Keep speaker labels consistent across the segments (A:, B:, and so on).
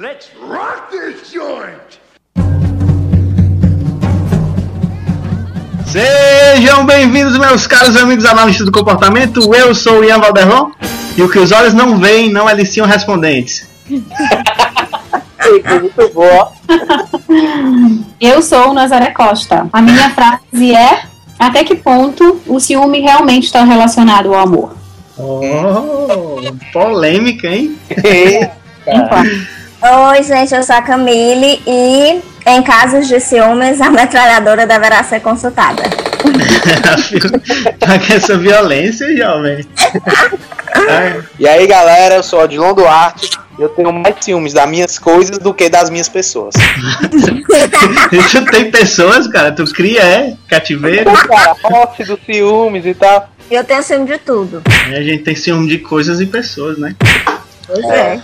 A: Let's rock this joint!
B: Sejam bem-vindos, meus caros amigos analistas do comportamento. Eu sou o Ian Valderlon e o que os olhos não veem não aliciam respondentes.
C: Muito boa.
D: Eu sou o Nazaré Costa. A minha frase é: Até que ponto o ciúme realmente está relacionado ao amor?
B: Oh, polêmica, hein?
E: Oi, gente, eu sou a Camille e em casos de ciúmes, a metralhadora deverá ser consultada.
B: Pra que essa violência, jovem? Ai,
C: E aí, galera, eu sou o Odilon Duarte. e Eu tenho mais ciúmes das minhas coisas do que das minhas pessoas.
B: tu tem pessoas, cara, tu cria, é? Cativeiro.
C: Cara, posse dos ciúmes e tal.
E: E eu tenho ciúme de tudo.
B: E a gente tem ciúme de coisas e pessoas, né?
E: Pois é.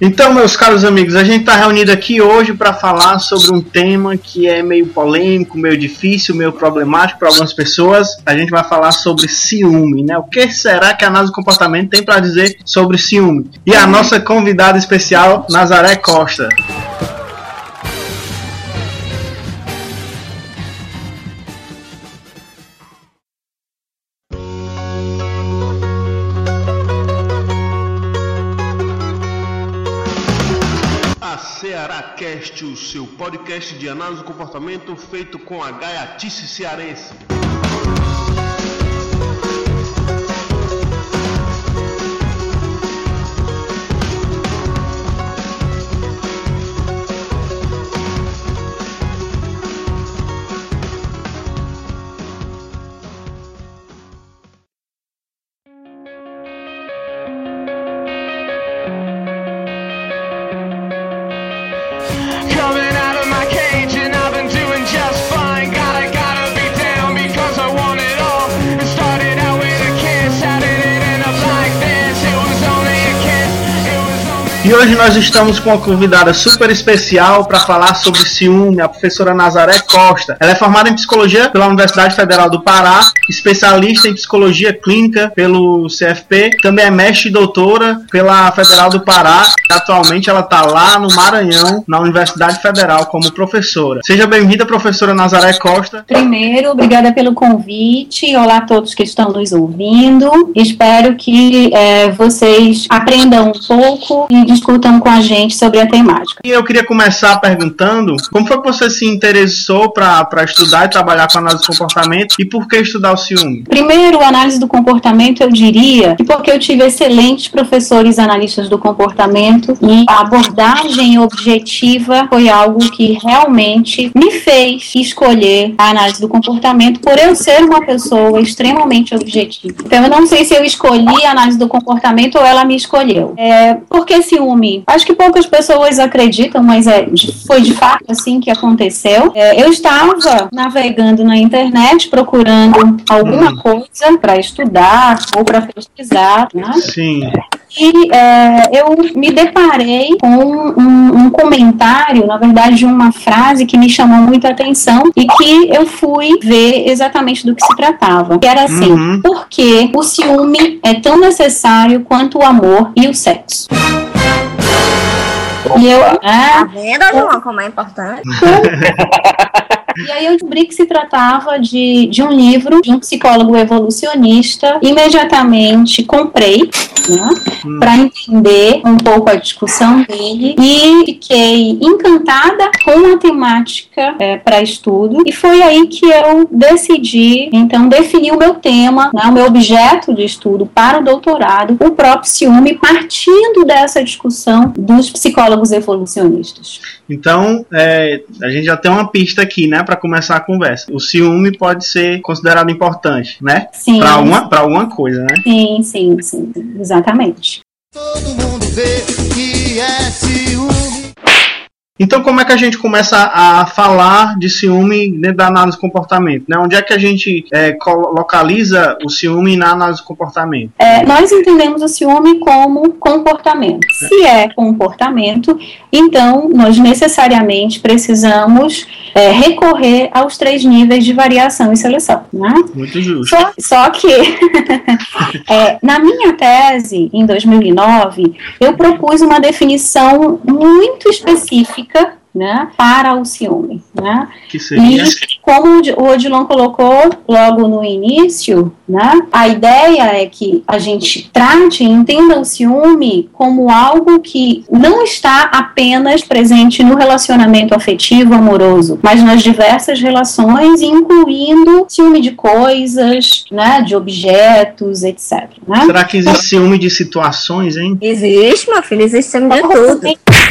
B: Então, meus caros amigos, a gente está reunido aqui hoje para falar sobre um tema que é meio polêmico, meio difícil, meio problemático para algumas pessoas. A gente vai falar sobre ciúme, né? O que será que a análise do comportamento tem para dizer sobre ciúme? E a nossa convidada especial, Nazaré Costa. Podcast de análise do comportamento feito com a gaiatice cearense. Hoje nós estamos com uma convidada super especial para falar sobre ciúme, a professora Nazaré Costa. Ela é formada em psicologia pela Universidade Federal do Pará, especialista em psicologia clínica pelo CFP, também é mestre e doutora pela Federal do Pará. Atualmente ela está lá no Maranhão, na Universidade Federal, como professora. Seja bem-vinda, professora Nazaré Costa.
D: Primeiro, obrigada pelo convite. Olá a todos que estão nos ouvindo. Espero que eh, vocês aprendam um pouco e discutam com a gente sobre a temática.
B: E eu queria começar perguntando como foi que você se interessou para estudar e trabalhar com análise de comportamento e por que estudar o ciúme?
D: Primeiro, análise do comportamento, eu diria, que porque eu tive excelentes professores analistas do comportamento e a abordagem objetiva foi algo que realmente me fez escolher a análise do comportamento por eu ser uma pessoa extremamente objetiva. Então, eu não sei se eu escolhi a análise do comportamento ou ela me escolheu. É, por que ciúme? Acho que poucas pessoas acreditam, mas é, foi de fato assim que aconteceu. É, eu estava navegando na internet procurando alguma coisa para estudar ou para pesquisar, né?
B: Sim.
D: E é, eu me deparei com um, um comentário, na verdade, uma frase que me chamou muita atenção e que eu fui ver exatamente do que se tratava. Que era assim:
B: Uhum.
D: por que o ciúme é tão necessário quanto o amor e o sexo? E eu,
E: Tá
D: ah,
E: vendo, João, como é importante?
D: E aí eu descobri que se tratava de, de um livro de um psicólogo evolucionista. Imediatamente comprei, né, para entender um pouco a discussão dele e fiquei encantada com a temática para estudo. E foi aí que eu decidi, então, definir o meu tema, né, o meu objeto de estudo para o doutorado, o próprio ciúme, partindo dessa discussão dos psicólogos evolucionistas.
B: Então, é, a gente já tem uma pista aqui, né, para começar a conversa. O ciúme pode ser considerado importante, né?
D: Sim.
B: Para alguma, pra alguma coisa, né?
D: Sim, sim, sim, exatamente.
A: Todo mundo vê que é ciúme.
B: Então, como é que a gente começa a falar de ciúme dentro da análise do comportamento? Né? Onde é que a gente é, localiza o ciúme na análise do comportamento?
D: É, nós entendemos o ciúme como comportamento. Se é comportamento, então nós necessariamente precisamos é, recorrer aos três níveis de variação e seleção. Né?
B: Muito justo.
D: Só, só que, é, na minha tese, em 2009, eu propus uma definição muito específica Huh. né, para o ciúme. Né?
B: Que seria.
D: E como o Di- o Odilon colocou logo no início, né, a ideia é que a gente trate e entenda o ciúme como algo que não está apenas presente no relacionamento afetivo amoroso, mas nas diversas relações, incluindo ciúme de coisas, né, de objetos, etc. Né?
B: Será que existe ciúme de situações, hein?
E: Existe, meu filho, existe ciúme de tudo.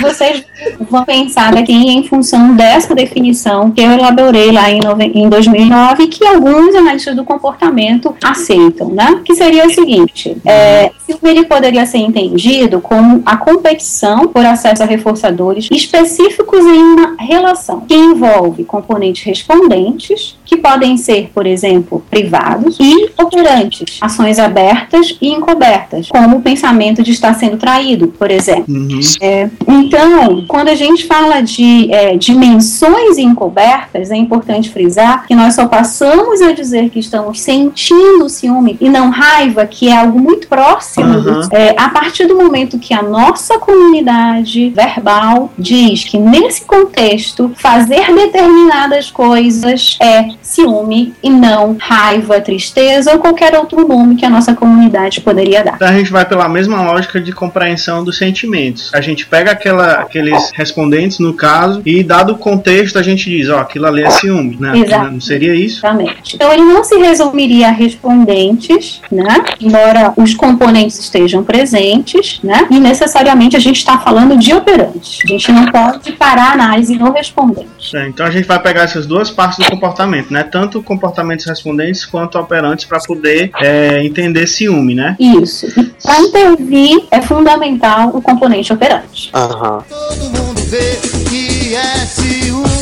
D: Vocês vão pensar aqui em função dessa definição que eu elaborei lá em, em 2009, que alguns analistas do comportamento aceitam, né? Que seria o seguinte: é, ele poderia ser entendido como a competição por acesso a reforçadores específicos em uma relação que envolve componentes respondentes, que podem ser, por exemplo, privados, e operantes, ações abertas e encobertas, como o pensamento de estar sendo traído, por exemplo.
B: Uhum.
D: Então, quando a gente fala de é, dimensões encobertas, é importante frisar que nós só passamos a dizer que estamos sentindo ciúme e não raiva, que é algo muito próximo,
B: Uhum.
D: é, a partir do momento que a nossa comunidade verbal diz que nesse contexto fazer determinadas coisas é ciúme e não raiva, tristeza ou qualquer outro nome que a nossa comunidade poderia dar.
B: Então a gente vai pela mesma lógica de compreensão dos sentimentos. A gente pega aquela, aqueles respondentes, no caso, e dado o contexto, a gente diz, ó, aquilo ali é ciúme, né?
D: Exato.
B: Não seria isso?
D: Exatamente. Então ele não se resumiria a respondentes, né? Embora os componentes estejam presentes, né? E necessariamente a gente está falando de operantes. A gente não pode parar a análise no respondente.
B: É, então a gente vai pegar essas duas partes do comportamento, né? Tanto comportamentos respondentes quanto operantes para poder é, entender ciúme, né?
D: Isso. Para intervir é fundamental o componente operante.
C: Aham.
F: Todo mundo vê que é ciúme.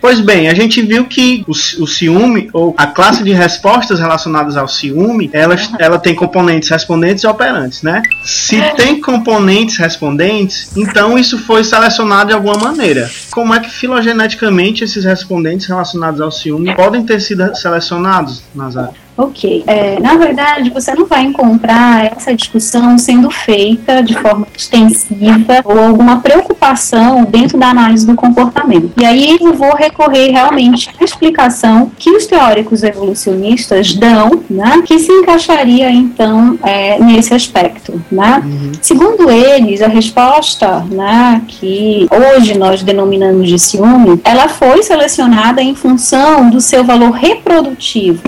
B: Pois bem, a gente viu que o, o ciúme, ou a classe de respostas relacionadas ao ciúme, ela, ela tem componentes respondentes e operantes, né? Se tem componentes respondentes, então isso foi selecionado de alguma maneira. Como é que filogeneticamente esses respondentes relacionados ao ciúme podem ter sido selecionados, Nazar?
D: Ok. É, na verdade, você não vai encontrar essa discussão sendo feita de forma extensiva ou alguma preocupação dentro da análise do comportamento. E aí eu vou recorrer realmente à explicação que os teóricos evolucionistas dão, né, que se encaixaria então é, nesse aspecto. Né? Segundo eles, a resposta né, que hoje nós denominamos de ciúme, ela foi selecionada em função do seu valor reprodutivo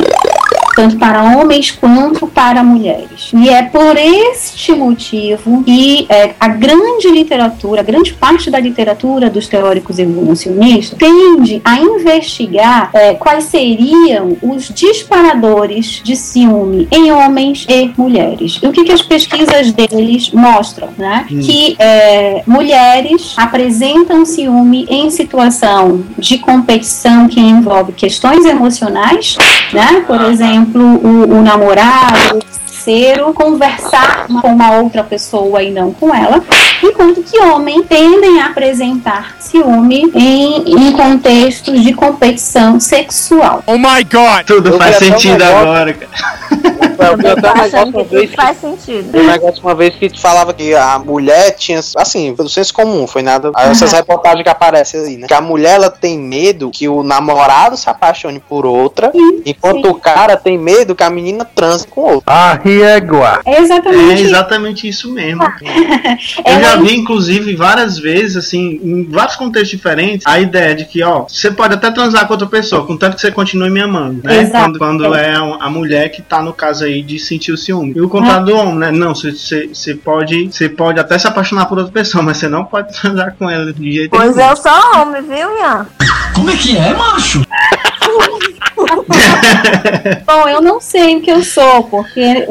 D: tanto para homens quanto para mulheres. E é por este motivo que é, a grande literatura, a grande parte da literatura dos teóricos evolucionistas tende a investigar é, quais seriam os disparadores de ciúme em homens e mulheres. E o que, que as pesquisas deles mostram, né? Que é, mulheres apresentam ciúme em situação de competição que envolve questões emocionais, né? Por exemplo, o, o namorado, o parceiro, conversar com uma outra pessoa e não com ela, enquanto que homens tendem a apresentar ciúme em, em contextos de competição sexual.
G: Oh my god!
B: Tudo
C: Eu
B: faz sentido agora, cara.
C: Eu vi até um negócio uma vez que
E: faz sentido.
C: Um negócio uma vez que falava que a mulher tinha, assim, pelo senso comum, foi nada. Essas reportagens que aparecem aí, né? Que a mulher ela tem medo que o namorado se apaixone por outra, enquanto
D: sim.
C: o cara tem medo que a menina transe com outro.
A: Arriégua.
D: É
B: É
D: exatamente
B: exatamente isso mesmo.
D: Ah.
B: Eu
D: Ela-
B: já vi, inclusive, várias vezes, assim, em vários contextos diferentes, a ideia de que, ó, você pode até transar com outra pessoa, contanto que você continue me amando, né?
D: Exato.
B: Quando, quando é a a mulher que tá no caso aí de sentir o ciúme. E o contrário do homem, né? Não, você- pode, você pode até se apaixonar por outra pessoa, mas você não pode transar com ela de jeito
E: Pois
B: nenhum.
E: eu sou homem, viu, Ian?
F: Como é que é, macho?
D: Bom, eu não sei o que eu sou, porque é,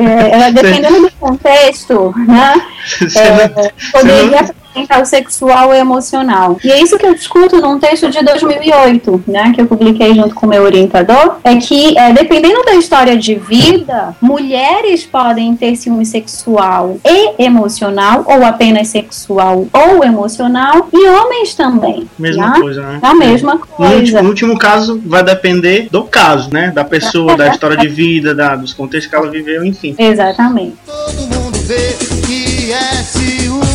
D: é, dependendo do contexto, né?
B: Você
D: é,
B: não-
D: poderia o sexual e emocional. E é isso que eu discuto num texto de 2008, né, que eu publiquei junto com o meu orientador, é que, é, dependendo da história de vida, mulheres podem ter ciúme sexual e emocional, ou apenas sexual ou emocional, e homens também.
B: Mesma
D: né?
B: coisa, né?
D: É a mesma
B: No
D: coisa.
B: último, no último caso, vai depender do caso, né? Da pessoa, da história de vida, da, dos contextos que ela viveu, enfim.
D: Exatamente.
F: Todo mundo vê que é ciúme.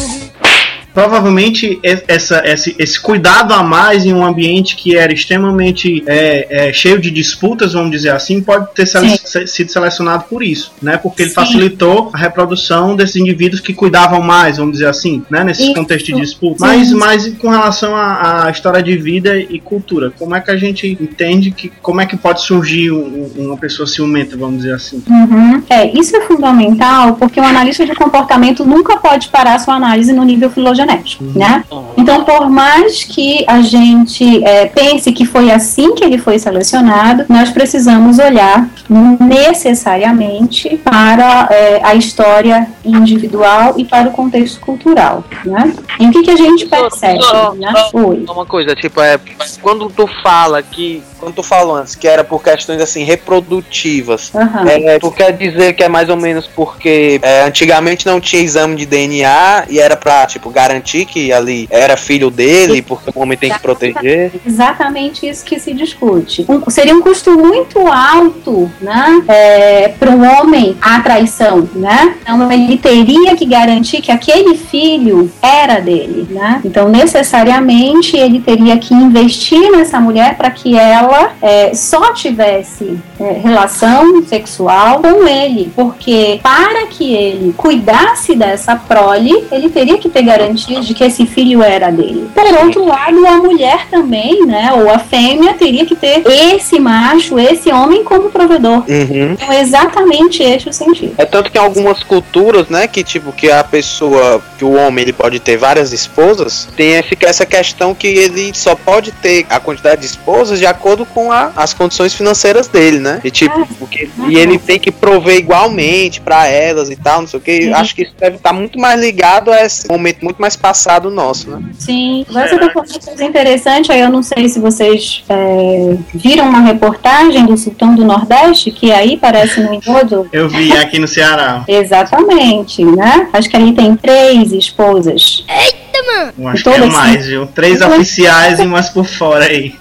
B: Provavelmente essa, esse, esse cuidado a mais em um ambiente que era extremamente é, é, cheio de disputas, vamos dizer assim, pode ter sele- se- sido selecionado por isso, né? Porque ele
D: Sim.
B: facilitou a reprodução desses indivíduos que cuidavam mais, vamos dizer assim, né? Nesse
D: Isso.
B: contexto de disputa. Mas, mas com relação à, história de vida e cultura, como é que a gente entende que como é que pode surgir um- um- uma pessoa ciumenta, vamos dizer assim?
D: Uhum. É, isso é fundamental porque um analista de comportamento nunca pode parar sua análise no nível filogenético, né? Então, por mais que a gente é, pense que foi assim que ele foi selecionado, nós precisamos olhar necessariamente para é, a história individual e para o contexto cultural, né? E o que, que a gente percebe,
C: Só-
D: né? Oi.
C: Uma coisa, tipo, é. Quando tu fala que. Quando tu falou antes que era por questões assim reprodutivas.
D: Aham.
C: É, tu quer dizer que é mais ou menos porque é, antigamente não tinha exame de DNA e era pra, tipo, garantir que ali era filho dele, porque o homem tem que proteger.
D: Exatamente isso que se discute. Um- seria um custo muito alto, né, para um homem a traição, né? Então ele teria que garantir que aquele filho era dele, né? Então necessariamente ele teria que investir nessa mulher para que ela é, só tivesse é, relação sexual com ele, porque para que ele cuidasse dessa prole, ele teria que ter garantia de que esse filho era dele. Por outro lado, a mulher também, né, ou a fêmea, teria que ter esse macho, esse homem como provedor.
C: Uhum.
D: Então, é exatamente esse o sentido.
C: É tanto que em algumas culturas, né, que tipo, que a pessoa, que o homem ele pode ter várias esposas, tem esse- essa questão que ele só pode ter a quantidade de esposas de acordo com a- as condições financeiras dele, né? E tipo,
D: Ah,
C: porque, e ele tem que prover igualmente pra elas e tal, não sei o que.
D: Sim.
C: Acho que isso deve estar muito mais ligado a esse momento muito mais passado nosso, né?
D: Sim, tá falando uma coisa interessante, aí eu não sei se vocês é, viram uma reportagem do Sultão do Nordeste, que aí parece no engodo.
B: Eu vi aqui no Ceará.
D: Exatamente, né? Acho que ali tem três esposas.
B: Eu acho que é mais, viu? Três
D: Todas-
B: oficiais e umas por fora aí.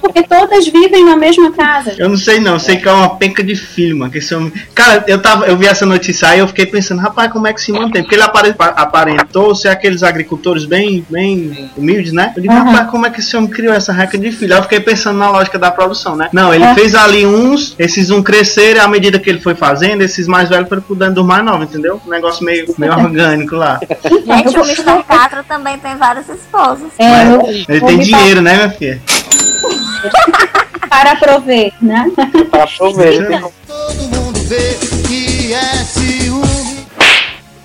D: Porque todas vivem na mesma casa.
B: Eu não sei não, sei que é uma penca de filho, mano. Que esse homem... Cara, eu, tava, eu vi essa notícia aí eu fiquei pensando, rapaz, como é que se mantém? Porque ele apare- aparentou ser aqueles agricultores bem, bem humildes, né? Eu digo, rapaz, como é que esse homem criou essa reca de filho? Aí eu fiquei pensando na lógica da produção, né? Não, ele
D: É.
B: fez ali uns, esses um crescerem à medida que ele foi fazendo, esses mais velhos foram cuidando dos mais novos, entendeu? Um negócio meio, meio orgânico lá.
E: Gente, o Mr. Também tem várias esposas.
D: É, eu,
B: Ele tem dinheiro, né, minha filha?
D: para prover, né?
C: Pra prover.
F: Todo mundo vê que é ciúme.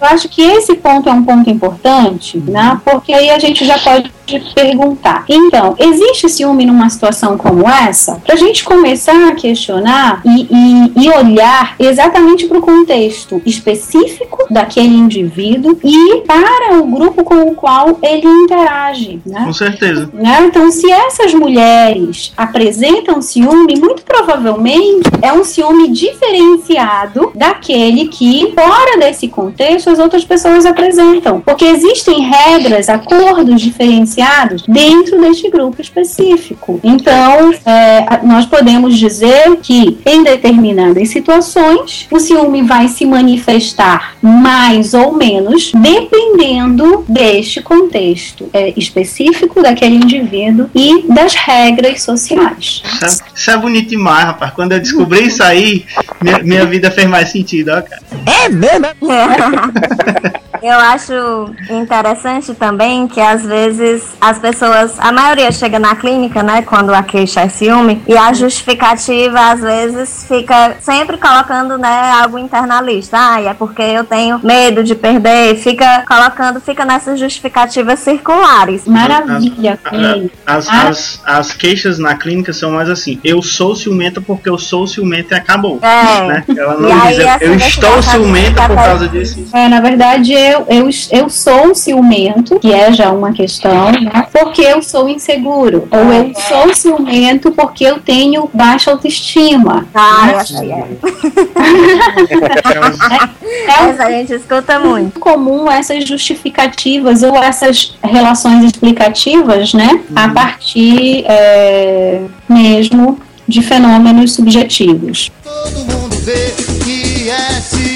D: Eu acho que esse ponto é um ponto importante, né? Porque aí a gente já pode perguntar. Então, existe ciúme numa situação como essa? Para a gente começar a questionar e, e- e olhar exatamente para o contexto específico daquele indivíduo e para o grupo com o qual ele interage, né?
B: Com certeza.
D: né? Então, se essas mulheres apresentam ciúme, muito provavelmente é um ciúme diferenciado daquele que, fora desse contexto, as outras pessoas apresentam. Porque existem regras, acordos diferenciados dentro deste grupo específico. Então, é, nós podemos dizer que, em determinadas situações, o ciúme vai se manifestar mais ou menos dependendo deste contexto é, específico daquele indivíduo e das regras sociais.
B: Isso é, isso é bonito demais, rapaz. Quando eu descobri isso aí, minha, minha vida fez mais sentido, ó, cara.
E: Eu acho interessante também que às vezes as pessoas, a maioria chega na clínica, né, quando a queixa é ciúme, e a justificativa às vezes fica sempre colocando, né, algo internalista. Ah, é porque eu tenho medo de perder, fica colocando, fica nessas justificativas circulares.
D: Maravilha.
B: As,
D: Ah.
B: as, as queixas na clínica são mais assim, eu sou ciumenta porque eu sou ciumenta e acabou.
E: É.
B: Né? Ela não
E: E aí
B: diz, eu,
E: essa
B: eu estou ciumenta por causa disso.
D: É, na verdade, eu, eu, eu sou ciumento, que é já uma questão, né? Porque eu sou inseguro. Ou eu sou ciumento porque eu tenho baixa autoestima.
E: Ah, essa aí é.
D: É um
E: Essa a gente escuta muito.
D: comum essas justificativas ou essas relações explicativas, né? A partir é, mesmo de fenômenos subjetivos.
F: Todo mundo vê que é.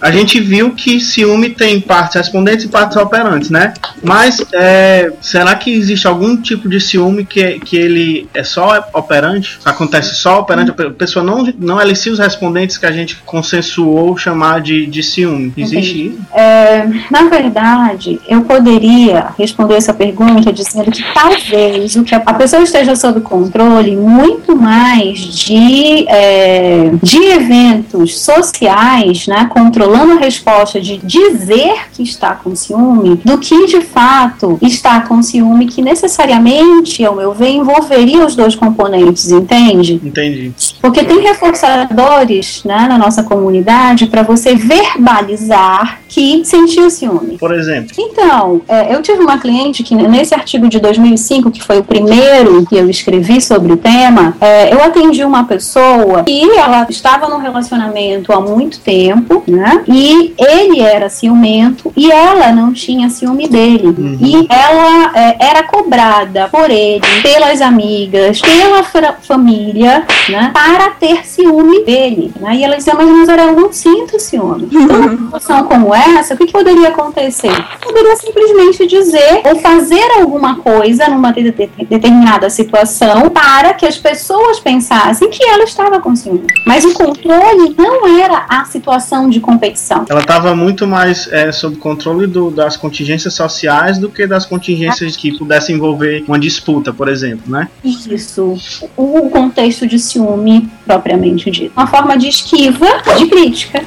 B: A gente viu que ciúme tem partes respondentes e partes operantes, né? Mas é, será que existe algum tipo de ciúme que, que ele é só operante? Acontece só operante? A pessoa não, não elicia os respondentes que a gente consensuou chamar de, de ciúme. Existe isso?
D: É, na verdade, eu poderia responder essa pergunta dizendo que talvez o que a pessoa esteja sob controle muito mais de, é, de eventos sociais, né, controlando a resposta de dizer que está com ciúme, do que de fato está com ciúme, que necessariamente, ao meu ver, envolveria os dois componentes, entende?
B: Entendi.
D: Porque tem reforçadores né, na nossa comunidade para você verbalizar que sentiu ciúme.
B: Por exemplo,
D: Então, é, eu tive uma cliente que nesse artigo de 2005, que foi o primeiro que eu escrevi sobre o tema, é, eu atendi uma pessoa que ela estava num relacionamento há muito tempo, né? E ele era ciumento e ela não tinha ciúme dele. E ela é, era cobrada por ele, pelas amigas, pela família, né? Para ter ciúme dele. Né? E ela dizia, mas Nazaré, eu não sinto ciúme. Então, numa situação como essa, o que, que poderia acontecer? Poderia simplesmente dizer ou fazer alguma coisa numa de- de- determinada situação para que as pessoas pensassem que ela estava com ciúme. Mas o controle não era a situação de competição.
B: ela estava muito mais é, sob controle do- das contingências sociais do que das contingências que pudessem envolver uma disputa, por exemplo, né?
D: Isso, o contexto de ciúme propriamente dito. Uma forma de esquiva de crítica.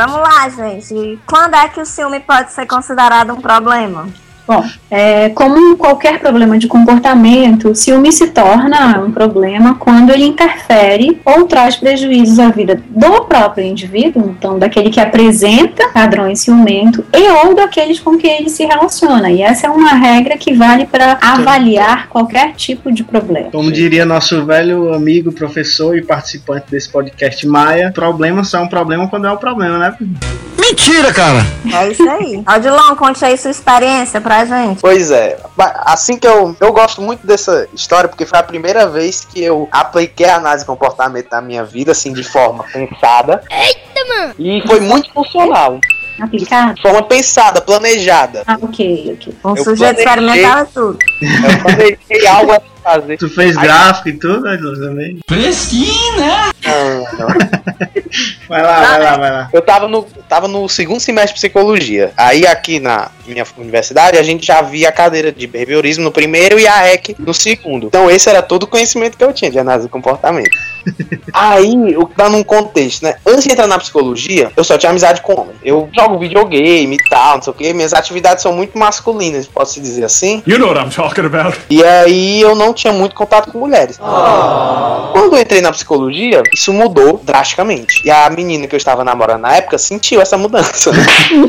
E: Vamos lá, gente. Quando é que o ciúme pode ser considerado um problema?
D: Bom, é, como qualquer problema de comportamento, o ciúme se torna um problema quando ele interfere ou traz prejuízos à vida do próprio indivíduo, então daquele que apresenta padrões ciumento e ou daqueles com quem ele se relaciona. E essa é uma regra que vale para avaliar qualquer tipo de problema.
B: Como diria nosso velho amigo, professor e participante desse podcast Maia, problema só é um problema quando é um problema, né?
A: Mentira, cara!
E: É isso aí. Aldilon, conte aí sua experiência pra gente.
C: Pois é, assim que eu. Eu gosto muito dessa história, porque foi a primeira vez que eu apliquei a análise de comportamento na minha vida, assim, de forma pensada. Eita, mano! E foi muito funcional.
D: Aplicado?
C: De forma pensada, planejada.
D: Ah, ok, ok.
E: Um
C: Eu
E: sujeito
C: planejei.
E: experimentava tudo.
C: Eu planejei algo a se fazer.
B: Tu fez
C: Aí-
B: gráfico e tudo, né, Lu, também?
C: Não, não.
B: Vai lá, vai lá, vai lá.
C: Eu tava no, tava no segundo semestre de psicologia. Aí aqui na minha universidade a gente já via a cadeira de behaviorismo no primeiro e a EC no segundo. Então esse era todo o conhecimento que eu tinha de análise do comportamento. Aí, eu tá num contexto, né? Antes de entrar na psicologia, eu só tinha amizade com homem. Eu jogo videogame e tal, não sei o que. Minhas atividades são muito masculinas, pode-se dizer assim.
G: You know what I'm talking about.
C: E aí eu não tinha muito contato com mulheres. Quando eu entrei na psicologia, isso mudou drasticamente. E a menina que eu estava namorando na época sentiu essa mudança. né?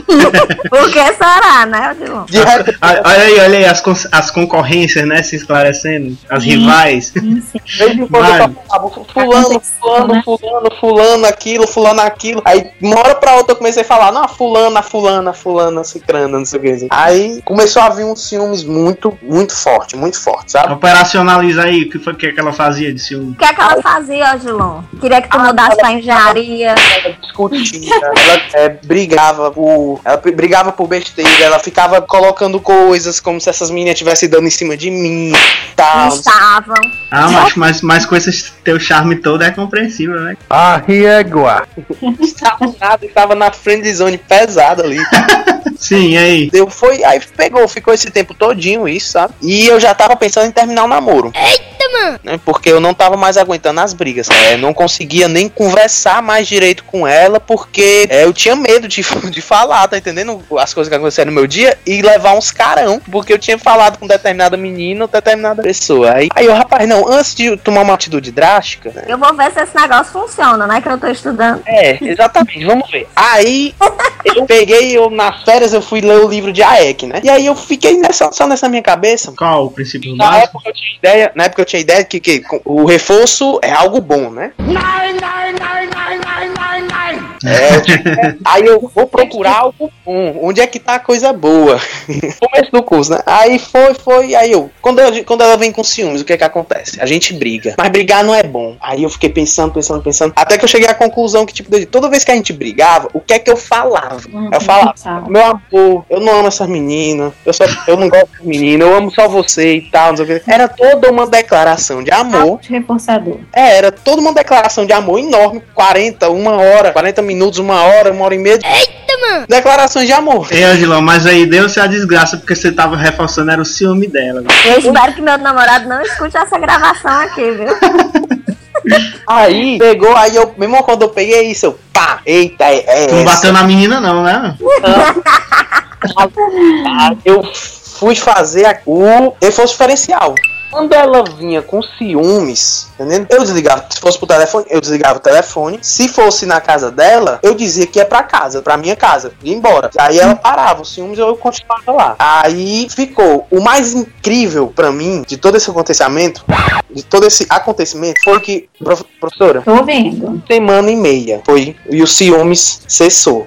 E: Por que será, né?
C: De repente,
B: Ah, Olha aí, olha aí, as, cons- as concorrências, né, se esclarecendo, as rivais.
D: Sim, sim.
C: de vez em quando eu
B: Mano.
C: falava fulano,
D: Aconteceu,
C: fulano,
D: né?
C: fulano, fulano, aquilo, fulano, aquilo. Aí, de uma hora pra outra, eu comecei a falar, não, a fulana, fulana, fulana, cicrana, não sei o que. assim. Aí começou a vir uns ciúmes muito, muito forte, muito forte, sabe?
B: Operacionaliza aí, o que foi que ela fazia de ciúme?
E: O que é que ela fazia, Aldilon? Queria que tu mudasse pra engenharia.
C: ela discutia, ela é, brigava por. Ela brigava por besteira, ela ficava colocando coisas como se essas meninas estivessem dando em cima de mim tal.
E: Estavam.
B: Ah, mas, mas, mas com esse teu charme todo é compreensível, né?
A: A riegua.
C: Estava nada, estava na friend zone pesada ali.
B: Sim, e aí?
C: Deu, foi, aí pegou, ficou esse tempo todinho isso, sabe? E eu já tava pensando em terminar o namoro. Eita, mano! Porque eu não tava mais aguentando as brigas. É, não conseguia nem conversar mais direito com ela, porque é, eu tinha medo de, de falar, tá entendendo? As coisas que aconteceram no meu dia e levar uns carão, porque eu tinha falado com determinada menina ou determinada pessoa. Aí, aí eu, rapaz, não, antes de tomar uma atitude drástica, né?
E: Eu vou ver se esse negócio funciona, né? Que eu tô estudando.
C: É, exatamente, vamos ver. Aí eu peguei, eu nas férias eu fui ler o livro de Aek, né? E aí eu fiquei nessa, só nessa minha cabeça.
B: Qual o princípio
C: Na
B: básico?
C: época eu tinha ideia, na época eu tinha ideia que, que o reforço é algo bom, né? É, tipo, aí eu vou procurar algo bom. Onde é que tá a coisa boa? Começo do curso, né? Aí foi, foi. Aí eu, quando, eu, quando ela vem com ciúmes, o que é que acontece? A gente briga. Mas brigar não é bom. Aí eu fiquei pensando, pensando, pensando. Até que eu cheguei à conclusão que, tipo, toda vez que a gente brigava, o que é que eu falava? Eu falava,
D: sabe.
C: meu amor, eu não amo essas meninas, eu, só, eu não gosto de menina, eu amo só você e tal, não sei o que. Era toda uma declaração de amor.
D: Reforçador.
C: É, era toda uma declaração de amor enorme, 40, uma hora, 40 minutos, uma hora, uma hora e meia. Eita, mano! Declarações de amor.
B: Ei, Angelão, mas aí deu-se a desgraça porque você tava reforçando era o ciúme dela.
E: Eu espero que meu namorado não escute essa gravação aqui, viu?
C: Aí, pegou, aí eu, mesmo quando eu peguei isso, eu, pá, eita, é, é
B: Tu não bateu na menina, não, né?
C: Ah, eu fui fazer a- o reforço diferencial. Quando ela vinha com ciúmes, entendendo? Eu desligava, se fosse pro telefone, eu desligava o telefone. Se fosse na casa dela, eu dizia que ia pra casa, pra minha casa, ia embora. Aí ela parava, os ciúmes eu continuava lá. Aí ficou. O mais incrível pra mim de todo esse acontecimento, de todo esse acontecimento, foi que, prof- professora,
D: Tô vendo.
C: semana e meia foi e o ciúmes cessou.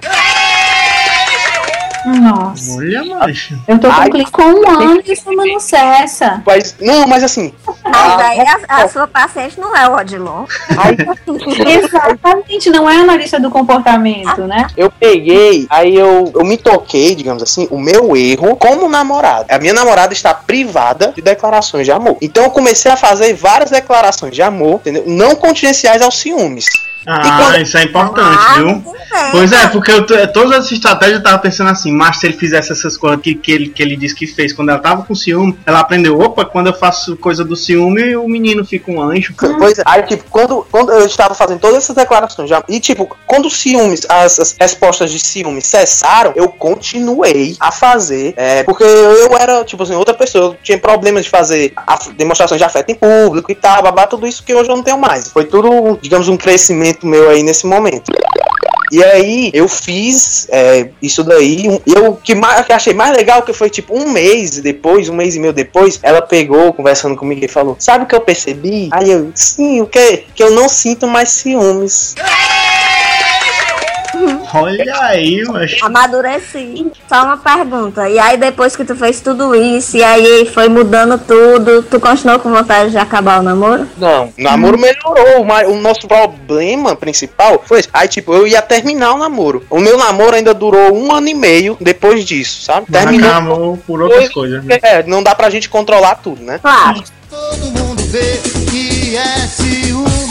D: Nossa.
B: Olha, macho.
D: Eu tô com
C: Ai.
D: clique com um ano e isso não cessa.
C: Mas, não, mas assim,
E: Mas aí a, a sua paciente não é o Odilon.
C: aí
D: Exatamente, não é analista do comportamento, né?
C: Eu peguei, aí eu, eu me toquei, digamos assim, o meu erro como namorado. A minha namorada está privada de declarações de amor. Então eu comecei a fazer várias declarações de amor, entendeu? Não contingenciais aos ciúmes.
B: Ah, isso é importante,
E: Ah,
B: viu?
E: bem.
B: Pois é, porque eu, todas essas estratégias eu tava pensando assim, mas se ele fizesse essas coisas que, que, ele, que ele disse que fez quando ela tava com ciúme, ela aprendeu, opa, quando eu faço coisa do ciúme, o menino fica um anjo.
C: Pois é. Aí, tipo, quando, quando eu estava fazendo todas essas declarações de amor, e tipo, quando os ciúmes, as, as respostas de ciúmes cessaram, eu continuei a fazer, é, porque eu era, tipo assim, outra pessoa, eu tinha problemas de fazer demonstrações de afeto em público e tal, babá, tudo isso que hoje eu não tenho mais. Foi tudo, digamos, um crescimento meu aí nesse momento. E aí eu fiz é, isso daí. E eu que mais que achei mais legal que foi tipo um mês depois, um mês e meio depois, ela pegou conversando comigo e falou: Sabe o que eu percebi? Aí eu, sim, o que? Que eu não sinto mais ciúmes.
B: Olha aí, macho.
E: Amadureci. Só uma pergunta. E aí, depois que tu fez tudo isso, e aí foi mudando tudo, tu continuou com vontade de acabar o namoro?
C: Não, o namoro melhorou, mas o nosso problema principal foi esse. Aí, tipo, eu ia terminar o namoro. O meu namoro ainda durou um ano e meio depois disso, sabe? Terminou.
B: Acabou por outras coisas. né?
C: É, não dá pra gente controlar tudo, né?
E: Claro.
F: Todo mundo vê que é ciúme.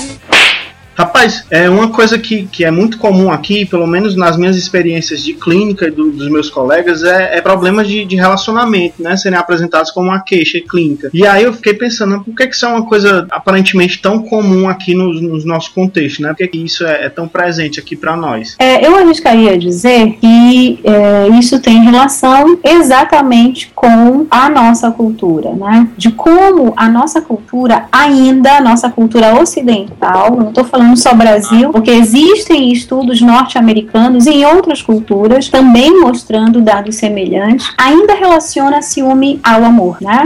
B: Rapaz, é uma coisa que, que é muito comum aqui, pelo menos nas minhas experiências de clínica e do- dos meus colegas, é, é problemas de, de relacionamento, né? Serem apresentados como uma queixa clínica. E aí eu fiquei pensando, por que, que isso é uma coisa aparentemente tão comum aqui nos, nos nossos contextos, né? Por que, que isso é, é tão presente aqui pra nós?
D: É, eu arriscaria dizer que é, isso tem relação exatamente com a nossa cultura, né? De como a nossa cultura, ainda a nossa cultura ocidental, não estou falando só Brasil, porque existem estudos norte-americanos em outras culturas também mostrando dados semelhantes, ainda relaciona ciúme ao amor, né?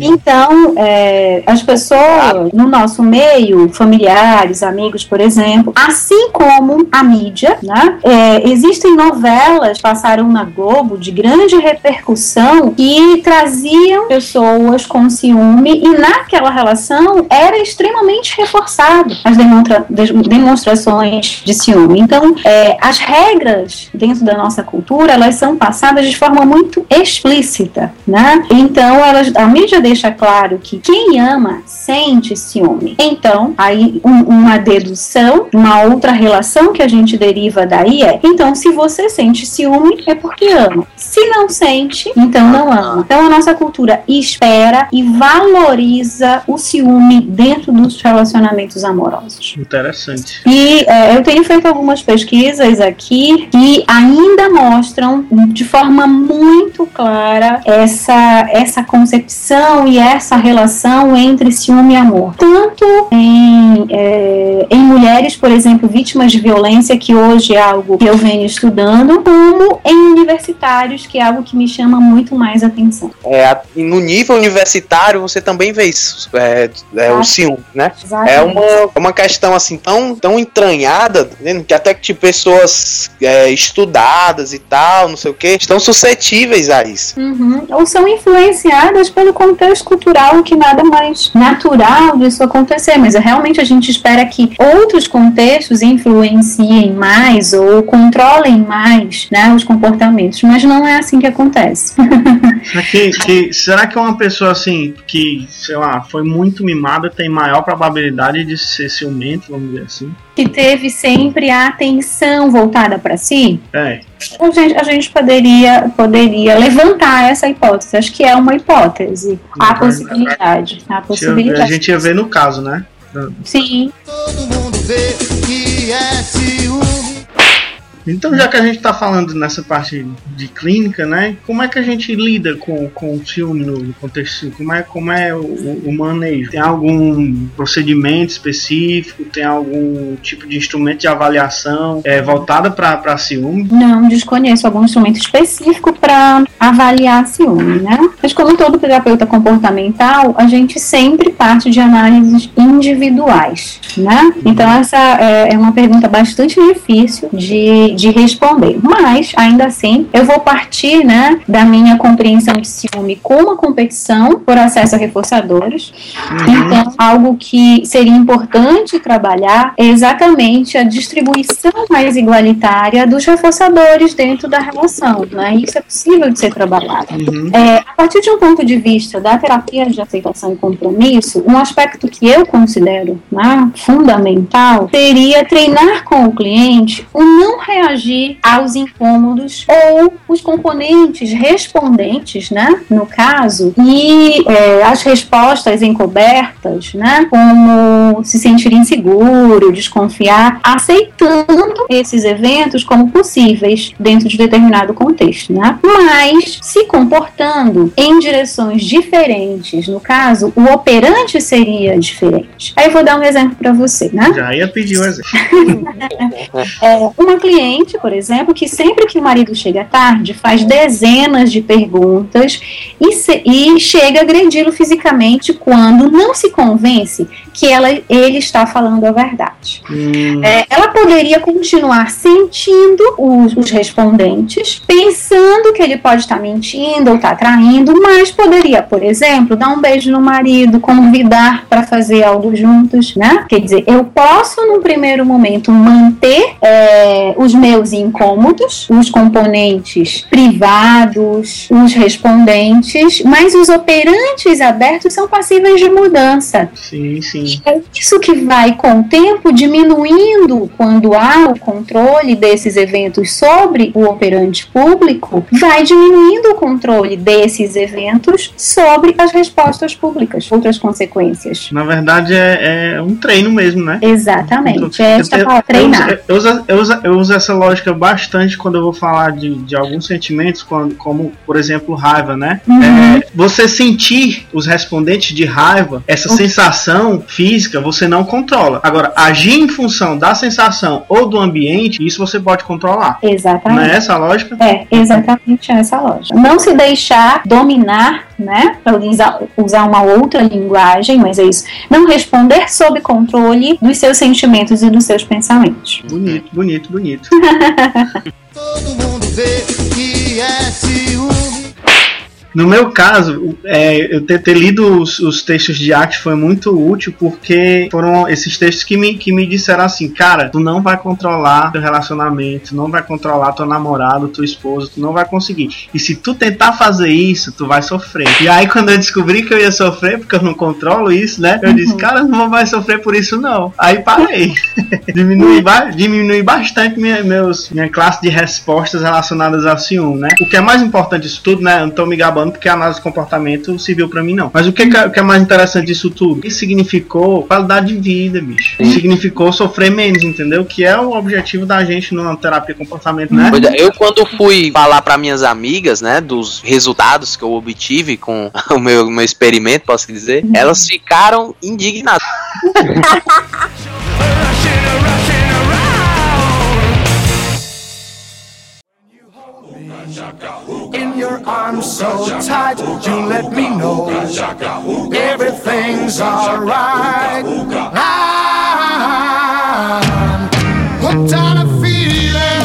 D: Então, é, as pessoas no nosso meio, familiares, amigos, por exemplo, assim como a mídia, né? é, existem novelas passaram na Globo de grande repercussão que traziam pessoas com ciúme e naquela relação era extremamente reforçado as demonstra- demonstra, de- demonstrações de ciúme. Então, é, as regras dentro da nossa cultura, elas são passadas de forma muito explícita, né? Então, elas, a mídia deixa claro que quem ama sente ciúme. Então, aí um- uma dedução, uma outra relação que a gente deriva daí é, então, se você sente ciúme, é porque ama. Se não sente, então não ama. Então, a nossa cultura espera e valoriza o ciúme dentro dos relacionamentos amorosos.
B: Interessante.
D: E é, eu tenho feito algumas pesquisas aqui que ainda mostram de forma muito clara essa, essa concepção e essa relação entre ciúme e amor. Tanto em, é, em mulheres, por exemplo, vítimas de violência, que hoje é algo que eu venho estudando, como em universitários, que é algo que me chama muito mais atenção.
C: É, no nível universitário você também vê isso, é, é o ciúme, né? É
D: Exatamente.
C: uma, uma questão assim tão, tão entranhada, né, que até que tipo, pessoas é, estudadas e tal, não sei o que, estão suscetíveis a isso.
D: Uhum. Ou são influenciadas pelo contexto cultural, que nada mais natural disso acontecer. Mas realmente a gente espera que outros contextos influenciem mais ou controlem mais né, os comportamentos. Mas não é assim que acontece.
B: Será que, que- será que uma pessoa assim, que, sei lá, foi muito mimada, tem maior probabilidade de ser ciumento, vamos dizer assim?
D: que teve sempre a atenção voltada para si,
B: É,
D: a gente, a gente poderia, poderia levantar essa hipótese. Acho que é uma hipótese. Há
B: Uhum.
D: possibilidade. Há
B: tinha- a
D: possibilidade.
B: gente ia ver no caso, né?
D: Sim.
F: Todo mundo vê que é ciúme.
B: Então, já que a gente tá falando nessa parte de clínica, né? Como é que a gente lida com, com o ciúme no, contexto? Como é, como é o, o- o manejo? Tem algum procedimento específico? Tem algum tipo de instrumento de avaliação é, voltada para ciúme?
D: Não desconheço algum instrumento específico para avaliar ciúme, né? Mas como todo terapeuta comportamental, a gente sempre parte de análises individuais, né? Então essa é é uma pergunta bastante difícil de, de responder. Mas, ainda assim, eu vou partir, né, da minha compreensão de ciúme como uma competição por acesso a reforçadores, então, algo que seria importante trabalhar é exatamente a distribuição mais igualitária dos reforçadores dentro da relação. Né? Isso é possível de ser trabalhado.
B: Uhum.
D: É, a partir de um ponto de vista da terapia de aceitação e compromisso, um aspecto que eu considero né, fundamental seria treinar com o cliente o não reagir aos incômodos ou os componentes respondentes, né, no caso, e é, as respostas encobertas, né, como se sentir inseguro, desconfiar, aceitando esses eventos como possíveis dentro de determinado contexto, né? Mas se comportando em direções diferentes, no caso, o operante seria diferente. Aí eu vou dar um exemplo para você, né?
B: Já ia pedir o exemplo.
D: É, uma cliente, por exemplo, que sempre que o marido chega tarde, faz dezenas de perguntas e, se- e chega a agredi-lo fisicamente quando não se convence que ela, ele está falando a verdade.
B: Hum,
D: É, ela poderia continuar sentindo os, os respondentes, pensando que ele pode estar mentindo ou estar traindo, mas poderia, por exemplo, dar um beijo no marido, convidar para fazer algo juntos, né? Quer dizer, eu posso, num primeiro momento, manter é, os meus incômodos, os componentes privados, os respondentes, mas os operantes abertos são passíveis de mudança.
B: sim, sim.
D: É isso que vai, com o tempo, diminuindo quando há o controle desses eventos sobre o operante público, vai diminuindo o controle desses eventos sobre as respostas públicas, outras consequências.
B: Na verdade, é, é um treino mesmo, né?
D: Exatamente. É esta
B: Eu-
D: palavra,
B: eu, eu,
D: treinar.
B: eu, uso, eu, uso, eu uso essa lógica bastante quando eu vou falar de, de alguns sentimentos, quando, como, por exemplo, raiva, né?
D: Uhum.
B: É, você sentir os respondentes de raiva, essa
D: Uhum.
B: sensação física, você não controla. Agora, agir em função da sensação ou do ambiente, isso você pode controlar. Não
D: Exatamente.
B: é essa a lógica?
D: É, exatamente essa lógica. Não se deixar dominar, né? Para usar, usar uma outra linguagem, mas é isso. Não responder sob controle dos seus sentimentos e dos seus pensamentos.
B: Bonito, bonito, bonito.
F: Todo mundo vê que é ciúme.
B: No meu caso, é, eu ter, ter lido os, os textos de arte foi muito útil porque foram esses textos que me, que me disseram assim, cara, tu não vai controlar teu relacionamento, tu não vai controlar teu namorado, tua esposa, tu não vai conseguir. E se tu tentar fazer isso, tu vai sofrer. E aí quando eu descobri que eu ia sofrer, porque eu não controlo isso, né? Eu disse, cara, eu não vou mais sofrer por isso não. Aí parei. diminui, ba diminui bastante minha, meus, minha classe de respostas relacionadas ao ciúme, né? O que é mais importante disso tudo, né? Eu não tô me gabando porque a análise de comportamento serviu pra mim, não. Mas o que, é- o que é mais interessante disso tudo? Isso significou qualidade de vida, bicho. Significou sofrer menos, entendeu? Que é o objetivo da gente numa terapia comportamento, né?
C: Pois é, Eu, quando fui falar para minhas amigas, né, dos resultados que eu obtive com o meu, meu experimento, posso dizer, elas ficaram indignadas.
H: In your arms so tight, you let me know everything's alright. I'm hooked on a feeling.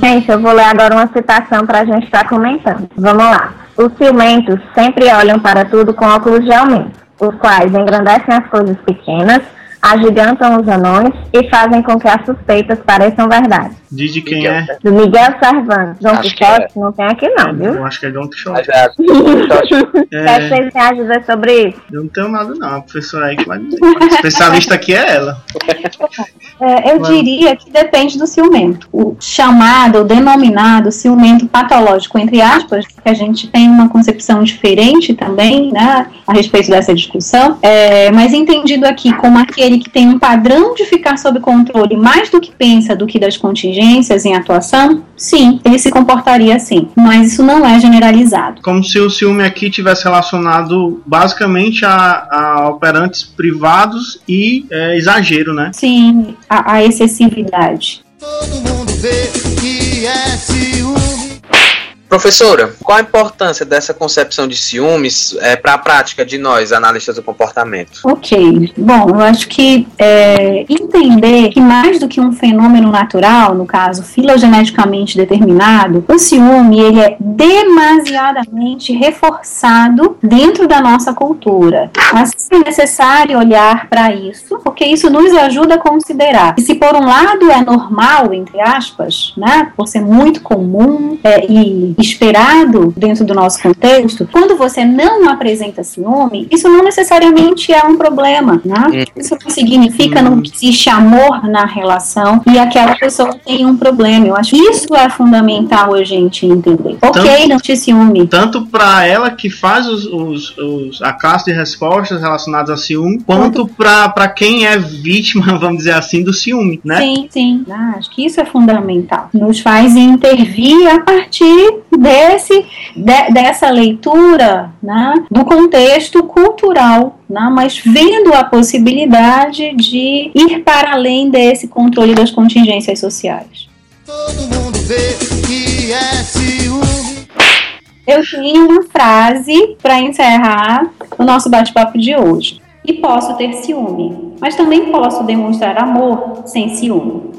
E: Gente, eu vou ler agora uma citação para a gente estar comentando. Vamos lá. Os ciumentos sempre olham para tudo com óculos de aumento, os quais engrandecem as coisas pequenas, agigantam os anões e fazem com que as suspeitas pareçam verdade.
B: Diz de quem é.
E: Do Miguel Cervantes. João
C: Acho que
E: Quixote não tem aqui não, viu?
B: Eu acho que é Don
C: Mas,
B: Quixote.
C: é,
E: O que é que
B: É,
E: vocês têm a dizer sobre isso?
B: eu não tenho nada não, a professora aí que vai dizer. A especialista aqui é ela.
D: É, eu diria que depende do ciumento. O chamado, ou denominado ciumento patológico, entre aspas, que a gente tem uma concepção diferente também, né, a respeito dessa discussão, é, mas entendido aqui como aquele que tem um padrão de ficar sob controle mais do que pensa do que das contingências em atuação, sim, ele se comportaria assim. Mas isso não é generalizado.
B: Como se o ciúme aqui tivesse relacionado basicamente a, a operantes privados e é, exagero, né?
D: Sim, a, a excessividade.
F: Todo mundo vê que é ciúme.
C: Professora, qual a importância dessa concepção de ciúmes para a prática de nós, analistas do comportamento?
D: Ok. Bom, eu acho que é, entender que mais do que um fenômeno natural, no caso filogeneticamente determinado, o ciúme ele é demasiadamente reforçado dentro da nossa cultura. Mas é necessário olhar para isso, porque isso nos ajuda a considerar que se por um lado é normal, entre aspas, né, por ser muito comum é, e esperado dentro do nosso contexto, quando você não apresenta ciúme, isso não necessariamente é um problema, né? Isso não significa não que existe amor na relação e aquela pessoa tem um problema. Eu acho que isso é fundamental a gente entender. Ok, não te ciúme.
B: Tanto para ela que faz os, os- os- a classe de respostas relacionadas a ciúme, quanto para quem é vítima, vamos dizer assim, do ciúme, né?
D: Sim, sim. Ah, acho que isso é fundamental. Nos faz intervir a partir desse, de- dessa leitura né, do contexto cultural, né, mas vendo a possibilidade de ir para além desse controle das contingências sociais.
F: Todo mundo vê que é ciúme.
D: Eu tenho uma frase para encerrar o nosso bate-papo de hoje. E posso ter ciúme, mas também posso demonstrar amor sem ciúme.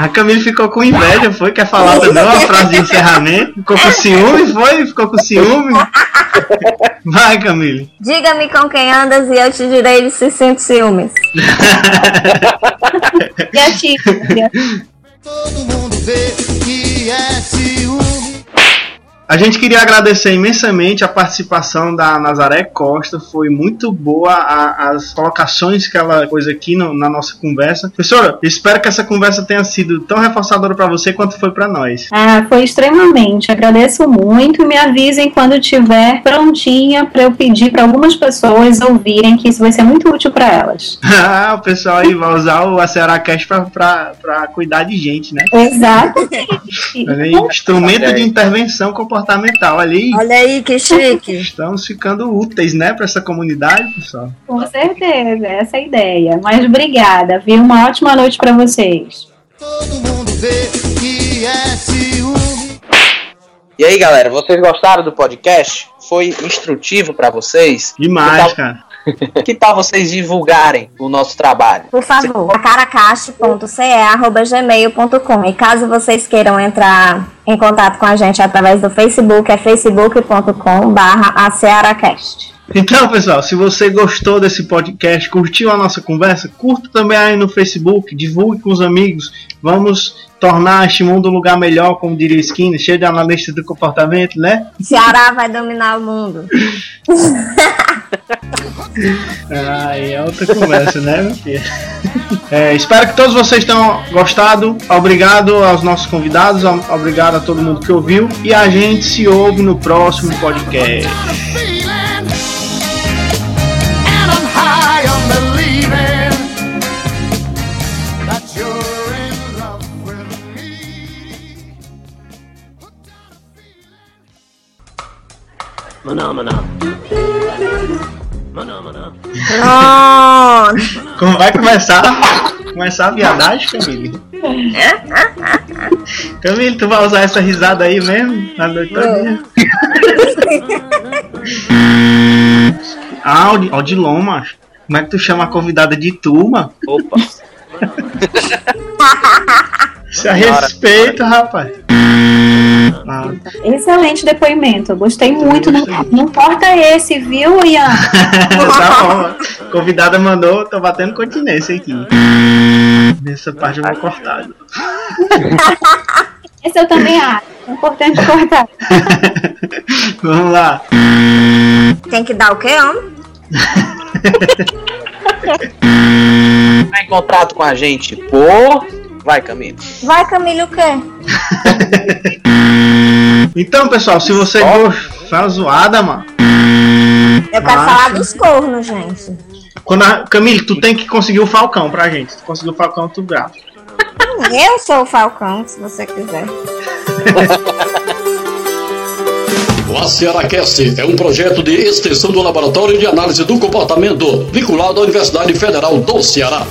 B: A Camille ficou com inveja, foi? Quer falar também uma frase de encerramento? Ficou com ciúme, foi? Ficou com ciúme? Vai, Camille.
E: Diga-me com quem andas e eu te direi se sente ciúmes.
D: Criativo.
F: Todo mundo vê que é ciúme.
B: A gente queria agradecer imensamente a participação da Nazaré Costa. Foi muito boa a- as colocações que ela pôs aqui no- na nossa conversa. Professora, espero que essa conversa tenha sido tão reforçadora para você quanto foi para nós.
D: Ah, foi extremamente. Agradeço muito e me avisem quando estiver prontinha para eu pedir para algumas pessoas ouvirem, que isso vai ser muito útil para elas.
B: Ah, o pessoal aí vai usar o Acerá Cash para cuidar de gente, né?
D: Exatamente.
B: Olha aí, instrumento de intervenção comportamental. Olha aí.
E: Olha aí que chique.
B: Estamos ficando úteis, né, para essa comunidade, pessoal.
D: Com certeza, essa é a ideia. Mas obrigada, viu? Uma ótima noite para vocês.
F: Todo mundo vê que é ciúme.
C: E aí, galera, vocês gostaram do podcast? Foi instrutivo para vocês?
B: Demais, cara.
C: Que tal vocês divulgarem o nosso trabalho?
E: Por favor, caracaste.ce.gmail.com E caso vocês queiram entrar em contato com a gente através do Facebook, é facebook.com barra
B: Então, pessoal, se você gostou desse podcast, curtiu a nossa conversa, curta também aí no Facebook, divulgue com os amigos. Vamos tornar este mundo um lugar melhor, como diria Skinner, cheio de analistas do comportamento, né?
E: Ceará vai dominar o mundo.
B: Aí é outra conversa, né, meu filho? É, espero que todos vocês tenham gostado. Obrigado aos nossos convidados, obrigado a todo mundo que ouviu. E a gente se ouve no próximo podcast.
E: Pronto.
B: Como vai começar? Começar a viadagem, Camille? Camille, tu vai usar essa risada aí mesmo? Na noite todinha? Ah, Odi- Odilon, macho. Como é que tu chama a convidada de turma?
C: Opa.
B: Se a respeito, rapaz. Ah,
D: Excelente depoimento, eu gostei muito. Não, não importa esse, viu, Ian?
B: tá bom. Convidada mandou, tô batendo continência aqui. Nessa parte eu vou cortar.
D: Esse eu também acho. É importante cortar.
B: Vamos lá.
E: Tem que dar o quê, homem?
C: Tá em contato com a gente por. Vai, Camille.
E: Vai, Camille, o quê?
B: Então, pessoal, se você. Foi uma zoada, mano.
E: Eu quero
B: Macho.
E: falar dos cornos, gente.
B: Quando a... Camille, tu tem que conseguir o Falcão pra gente. Se tu conseguir o Falcão, tu grava.
E: Eu sou o Falcão, se você quiser.
I: O ACERACast é um projeto de extensão do Laboratório de Análise do Comportamento, vinculado à Universidade Federal do Ceará.